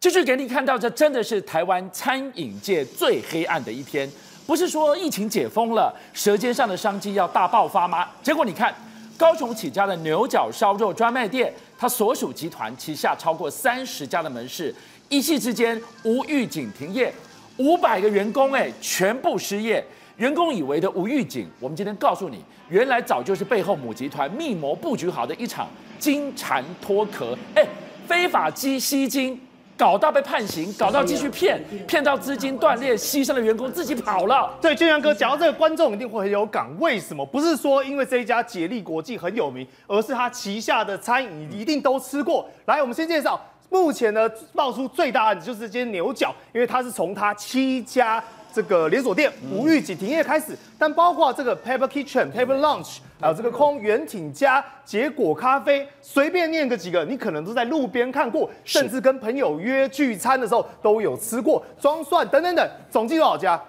继续给你看到，这真的是台湾餐饮界最黑暗的一天。不是说疫情解封了，舌尖上的商机要大爆发吗？结果你看，高雄起家的牛角烧肉专卖店，它所属集团旗下超过三十家的门市，一夕之间无预警停业，五百个员工哎，全部失业。员工以为的无预警，我们今天告诉你，原来早就是背后母集团密谋布局好的一场金蝉脱壳，哎，非法吸吸金。搞到被判刑，搞到继续骗，骗到资金断裂，牺牲的员工自己跑了。对，俊阳哥讲到这个，观众一定会很有感。为什么？不是说因为这一家杰力国际很有名，而是他旗下的餐饮一定都吃过。来，我们先介绍，目前呢爆出最大案子就是这间牛角，因为它是从它七家。这个连锁店无预警停业开始，但包括这个 Pepper Kitchen、Pepper Lunch，还有这个空原挺家、结果咖啡，随便念个几个，你可能都在路边看过，甚至跟朋友约聚餐的时候都有吃过。装蒜等等等，总计多少家？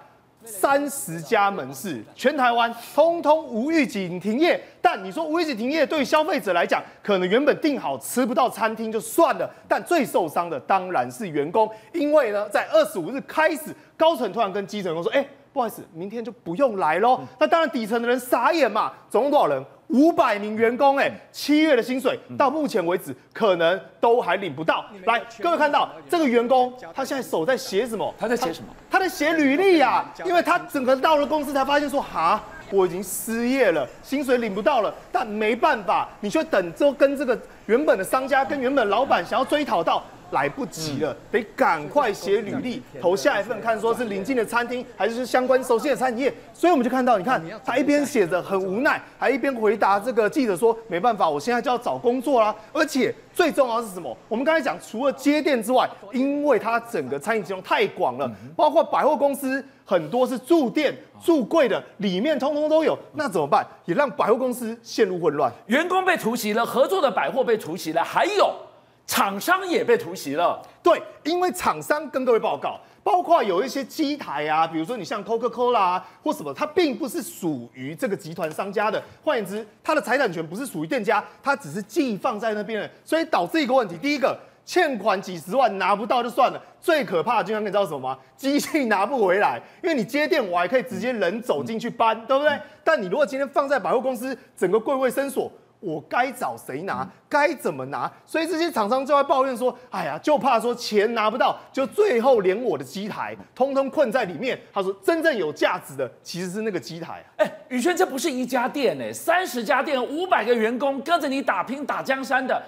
三十家门市，全台湾通通无预警停业。但你说无预警停业，对消费者来讲，可能原本订好吃不到餐厅就算了，但最受伤的当然是员工，因为呢，在二十五日开始，高层突然跟基层员工说：“哎，不好意思，明天就不用来喽。”那当然底层的人傻眼嘛，总共多少人？五百名员工，哎，七月的薪水到目前为止可能都还领不到。来，各位看到这个员工，他现在手在写什么？他在写什么？他在写履历呀，因为他整个到了公司才发现说，哈，我已经失业了，薪水领不到了，但没办法，你就等着跟这个原本的商家跟原本的老板想要追讨到。来不及了，得赶快写履历，投下一份，看说是临近的餐厅，还是相关熟悉的餐饮业。所以我们就看到，你看他一边写着很无奈，还一边回答这个记者说：“没办法，我现在就要找工作啦。”而且最重要的是什么？我们刚才讲，除了街店之外，因为它整个餐饮集中太广了，包括百货公司很多是住店住柜的，里面通通都有。那怎么办？也让百货公司陷入混乱，员工被突袭了，合作的百货被突袭了，还有。厂商也被突袭了，对，因为厂商跟各位报告，包括有一些机台啊，比如说你像 Coca-Cola 啊或什么，它并不是属于这个集团商家的，换言之，它的财产权不是属于店家，它只是寄放在那边的，所以导致一个问题，第一个欠款几十万拿不到就算了，最可怕的，就像你知道什么吗？机器拿不回来，因为你接电我还可以直接人走进去搬，对不对？但你如果今天放在百货公司，整个柜位深锁。我该找谁拿？该怎么拿？所以这些厂商就会抱怨说：“哎呀，就怕说钱拿不到，就最后连我的机台通通困在里面。”他说：“真正有价值的其实是那个机台。”哎，宇轩，这不是一家店哎，三十家店，五百个员工跟着你打拼打江山的。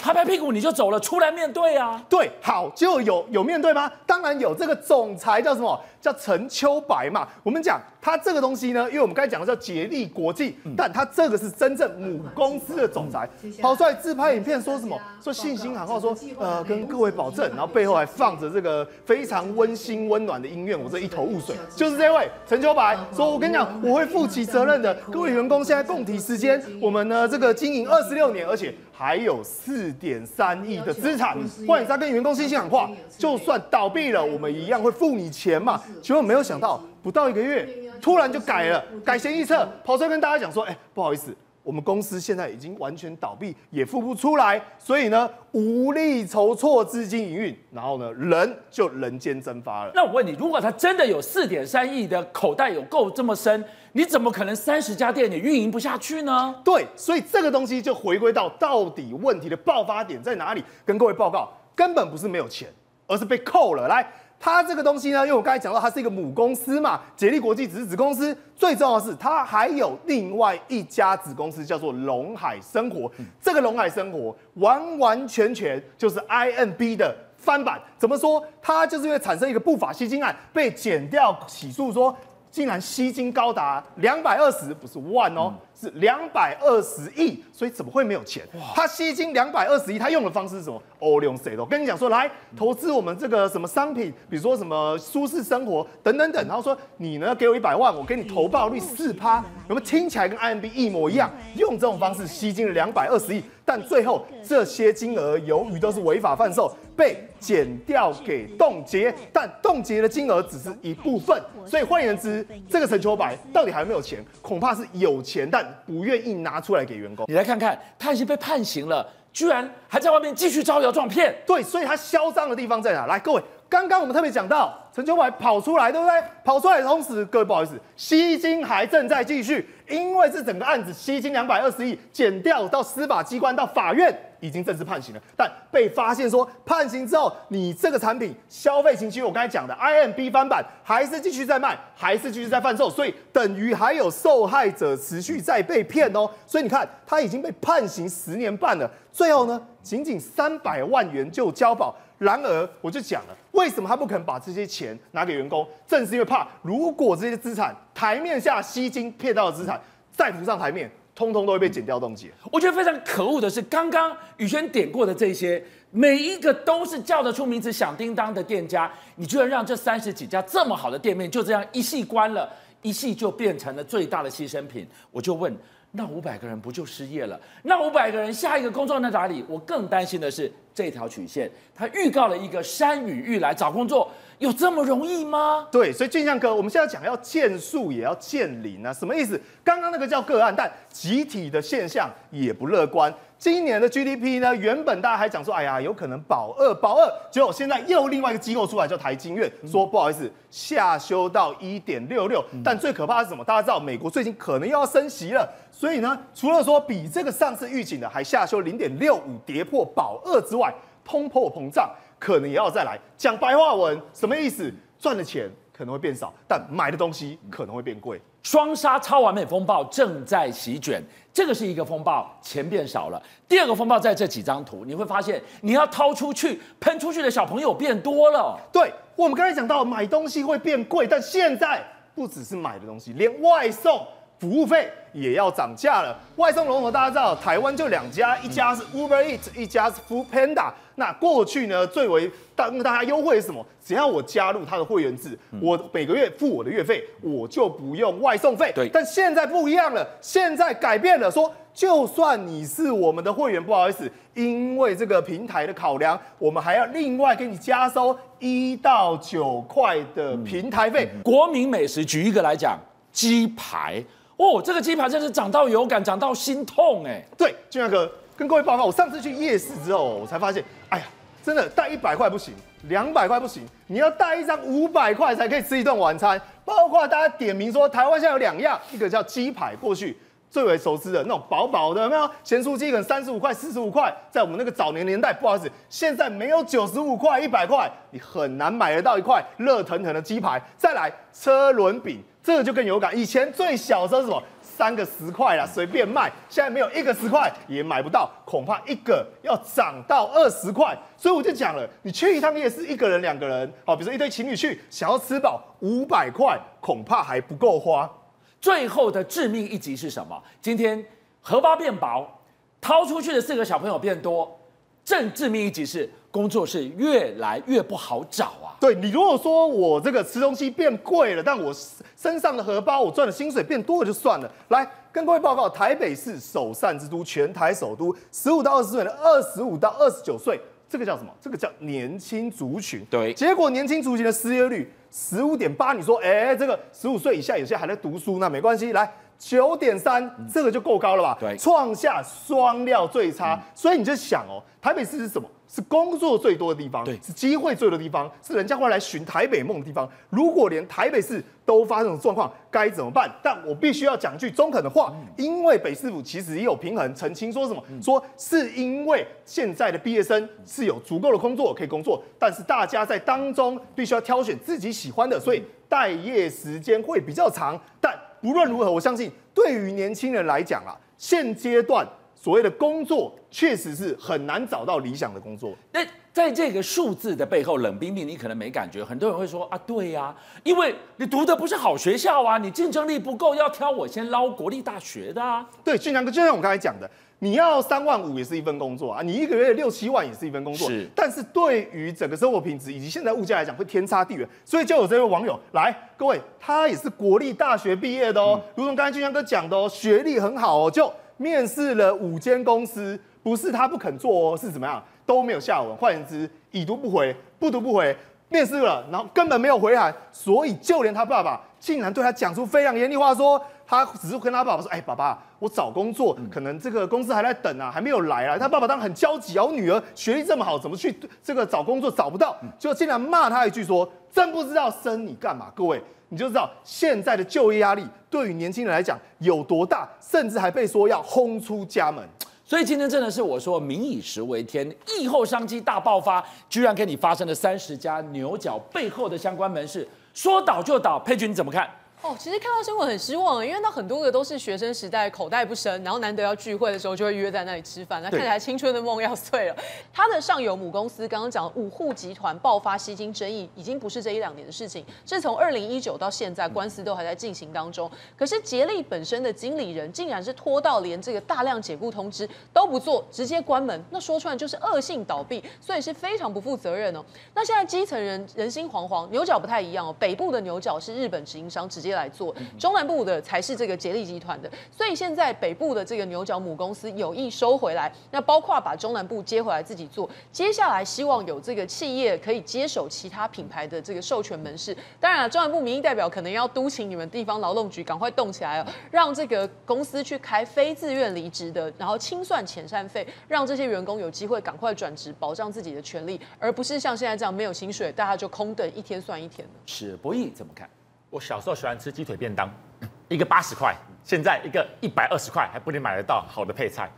拍拍屁股你就走了，出来面对啊？对，好，就有有面对吗？当然有。这个总裁叫什么？叫陈秋白嘛。我们讲他这个东西呢，因为我们刚才讲的叫捷力国际，嗯、但他这个是真正母公司的总裁，嗯、跑出来自拍影片说什么？说信心喊话说，呃，跟各位保证，然后背后还放着这个非常温馨温暖的音乐，我这一头雾水。就是这位陈秋白说，我跟你讲，我会负起责任的。各位员工现在共体时艰，我们呢这个经营二十六年，而且。还有四点三亿的资产，换言之，他跟员工信心喊话，就算倒闭了，我们一样会付你钱嘛。结果没有想到，不到一个月，突然就改了，改弦易辙，跑出来跟大家讲说，哎，不好意思。我们公司现在已经完全倒闭，也付不出来，所以呢，无力筹措资金营运，然后呢，人就人间蒸发了。那我问你，如果他真的有四点三亿的口袋有够这么深，你怎么可能三十家店也运营不下去呢？对，所以这个东西就回归到到底问题的爆发点在哪里？跟各位报告，根本不是没有钱，而是被扣了。来。它这个东西呢，因为我刚才讲到，它是一个母公司嘛，捷力国际只是子公司。最重要的是，它还有另外一家子公司，叫做龙海生活。这个龙海生活完完全全就是 IMB 的翻版。怎么说？它就是因为产生一个不法吸金案，被剪掉起诉说。竟然吸金高达两百二十，不是万哦，是两百二十亿，所以怎么会没有钱？他吸金两百二十亿，他用的方式是什么？欧龙谁都跟你讲说，来投资我们这个什么商品，比如说什么舒适生活等等等，然后说你呢给我一百万，我给你投报率四趴，有没有听起来跟 IMB 一模一样？用这种方式吸金了两百二十亿，但最后这些金额由于都是违法贩售。被减掉给冻结，但冻结的金额只是一部分，所以换言之，这个陈秋白到底还有没有钱？恐怕是有钱，但不愿意拿出来给员工。你来看看，他已经被判刑了，居然还在外面继续招摇撞骗。对，所以他嚣张的地方在哪？来，各位，刚刚我们特别讲到陈秋白跑出来，对不对？跑出来的同时，各位不好意思，吸金还正在继续，因为是整个案子吸金两百二十亿，减掉到司法机关到法院。已经正式判刑了，但被发现说判刑之后，你这个产品消费型，其实我刚才讲的 IMB 翻版还是继续在卖，还是继续在贩售，所以等于还有受害者持续在被骗哦。所以你看，他已经被判刑十年半了，最后呢，仅仅三百万元就交保。然而，我就讲了，为什么他不肯把这些钱拿给员工？正是因为怕，如果这些资产台面下吸金骗到的资产再浮上台面。通通都会被剪掉冻结。我觉得非常可恶的是，刚刚宇轩点过的这些，每一个都是叫得出名字、响叮当的店家，你居然让这三十几家这么好的店面就这样一系关了，一系就变成了最大的牺牲品。我就问，那五百个人不就失业了？那五百个人下一个工作在哪里？我更担心的是这条曲线，它预告了一个山雨欲来，找工作。有这么容易吗？对，所以俊相哥，我们现在讲要见树也要见林啊，什么意思？刚刚那个叫个案，但集体的现象也不乐观。今年的 GDP 呢，原本大家还讲说，哎呀，有可能保二保二，结果现在又另外一个机构出来叫台金院，说不好意思，下修到一点六六。但最可怕的是什么？大家知道美国最近可能又要升息了，所以呢，除了说比这个上次预警的还下修零点六五，跌破保二之外，通货膨胀。可能也要再来讲白话文，什么意思？赚的钱可能会变少，但买的东西可能会变贵。双杀超完美风暴正在席卷，这个是一个风暴，钱变少了。第二个风暴在这几张图，你会发现你要掏出去喷出去的小朋友变多了。对，我们刚才讲到买东西会变贵，但现在不只是买的东西，连外送。服务费也要涨价了。外送龙头大家知道，台湾就两家，一家是 Uber Eats，一家是 Food Panda。那过去呢，最为当大家优惠是什么？只要我加入他的会员制，我每个月付我的月费，我就不用外送费。对。但现在不一样了，现在改变了，说就算你是我们的会员，不好意思，因为这个平台的考量，我们还要另外给你加收一到九块的平台费。国民美食，举一个来讲，鸡排。哦，这个鸡排真是涨到有感，涨到心痛哎！对，俊相哥跟各位报告，我上次去夜市之后，我才发现，哎呀，真的带一百块不行，两百块不行，你要带一张五百块才可以吃一顿晚餐。包括大家点名说，台湾现在有两样，一个叫鸡排，过去最为熟知的那种薄薄的，有没有？咸酥鸡可能三十五块、四十五块，在我们那个早年年代，不好意思，现在没有九十五块、一百块，你很难买得到一块热腾腾的鸡排。再来车轮饼。这个就更有感，以前最小的时候是什么？三个十块啦，随便卖。现在没有一个十块也买不到，恐怕一个要涨到二十块。所以我就讲了，你去一趟夜市，一个人、两个人，好，比如说一对情侣去，想要吃饱，五百块恐怕还不够花。最后的致命一击是什么？今天荷包变薄，掏出去的四个小朋友变多，正致命一击是工作是越来越不好找。对，你如果说我这个吃东西变贵了，但我身上的荷包，我赚的薪水变多了就算了。来跟各位报告，台北市首善之都，全台首都，十五到二十岁的二十五到二十九岁，这个叫什么？这个叫年轻族群。对，结果年轻族群的失业率十五点八，你说，哎，这个十五岁以下有些还在读书，那没关系。来九点三，这个就够高了吧？对，创下双料最差。嗯、所以你就想哦，台北市是什么？是工作最多的地方，是机会最多的地方，是人家会来寻台北梦的地方。如果连台北市都发生这种状况，该怎么办？但我必须要讲句中肯的话，因为北市府其实也有平衡澄清，说什么？说是因为现在的毕业生是有足够的工作可以工作，但是大家在当中必须要挑选自己喜欢的，所以待业时间会比较长。但不论如何，我相信对于年轻人来讲啊，现阶段。所谓的工作确实是很难找到理想的工作。那在这个数字的背后，冷冰冰，你可能没感觉。很多人会说啊，对呀，因为你读的不是好学校啊，你竞争力不够，要挑我先捞国立大学的啊。对，俊强哥，就像我刚才讲的，你要三万五也是一份工作啊，你一个月六七万也是一份工作。是，但是对于整个生活品质以及现在物价来讲，会天差地远。所以就有这位网友来，各位，他也是国立大学毕业的哦，嗯、如同刚才俊强哥讲的哦，学历很好哦，就。面试了五间公司，不是他不肯做哦，是怎么样都没有下文。换言之，已读不回，不读不回。面试了，然后根本没有回函，所以就连他爸爸竟然对他讲出非常严厉话说，他只是跟他爸爸说：“哎，爸爸，我找工作，可能这个公司还在等啊，还没有来啊。”他爸爸当然很焦急啊，我女儿学历这么好，怎么去这个找工作找不到？就竟然骂他一句说：“真不知道生你干嘛？”各位，你就知道现在的就业压力对于年轻人来讲有多大，甚至还被说要轰出家门。所以今天真的是我说民以食为天，疫后商机大爆发，居然跟你发生了三十家牛角背后的相关门市，说倒就倒。佩君你怎么看？哦，其实看到新闻很失望，因为那很多个都是学生时代口袋不深，然后难得要聚会的时候就会约在那里吃饭，那看起来青春的梦要碎了。他的上游母公司刚刚讲五户集团爆发吸金争议，已经不是这一两年的事情，是从二零一九到现在官司都还在进行当中。可是杰利本身的经理人竟然是拖到连这个大量解雇通知都不做，直接关门，那说出来就是恶性倒闭，所以是非常不负责任哦。那现在基层人人心惶惶，牛角不太一样哦，北部的牛角是日本直营商直接来做。中南部的才是这个杰利集团的，所以现在北部的这个牛角母公司有意收回来，那包括把中南部接回来自己做，接下来希望有这个企业可以接手其他品牌的这个授权门市。当然了，中南部民意代表可能要督请你们地方劳动局赶快动起来哦，让这个公司去开非自愿离职的，然后清算遣散费，让这些员工有机会赶快转职，保障自己的权利，而不是像现在这样没有薪水，大家就空等一天算一天的。是博弈怎么看？我小时候喜欢吃鸡腿便当，一个八十块，现在一个一百二十块还不能买得到好的配菜。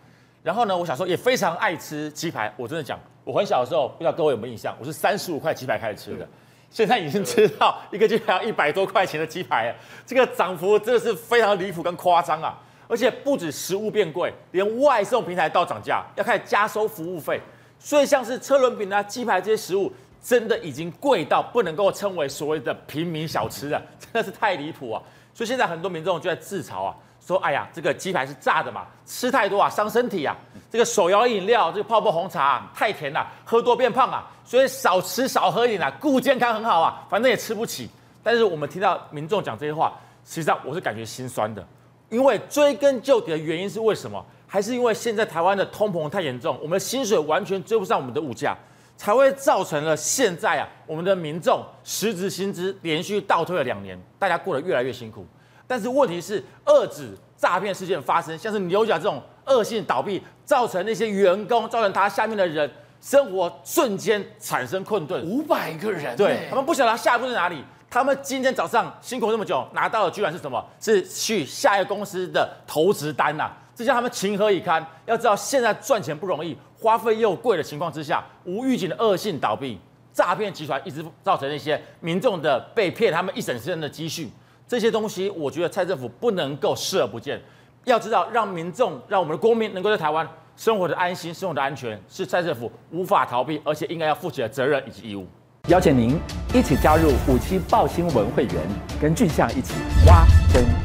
然后呢，我小时候也非常爱吃鸡排。我真的讲，我很小的时候，不知道各位有没有印象，我是三十五块鸡排开始吃的，现在已经吃到一个鸡排要一百多块钱的鸡排了，这个涨幅真的是非常离谱跟夸张啊！而且不止食物变贵，连外送平台都涨价，要开始加收服务费。所以像是车轮饼啊、鸡排这些食物。真的已经贵到不能够称为所谓的平民小吃了，真的是太离谱啊！所以现在很多民众就在自嘲啊，说：“哎呀，这个鸡排是炸的嘛，吃太多啊伤身体啊。这个手摇饮料，这个泡泡红茶啊，太甜了，喝多变胖啊。所以少吃少喝一点啊，顾健康很好啊，反正也吃不起。”但是我们听到民众讲这些话，实际上我是感觉心酸的，因为追根究底的原因是为什么？还是因为现在台湾的通膨太严重，我们的薪水完全追不上我们的物价。才会造成了现在啊，我们的民众实质薪资连续倒退了两年，大家过得越来越辛苦。但是问题是，遏制诈骗事件发生，像是牛角这种恶性倒闭，造成那些员工，造成他下面的人生活瞬间产生困顿。五百个人，对，他们不晓得他下一步在哪里。他们今天早上辛苦那么久，拿到的居然是什么？是去下一个公司的投资单呐、啊，这叫他们情何以堪？要知道现在赚钱不容易。花费又贵的情况之下，无预警的恶性倒闭，诈骗集团一直造成那些民众的被骗，他们一整身的积蓄，这些东西，我觉得蔡政府不能够视而不见。要知道，让民众、让我们的国民能够在台湾生活的安心、生活的安全，是蔡政府无法逃避，而且应该要负起的责任以及义务。邀请您一起加入五七报新闻会员，跟俊相一起挖真相。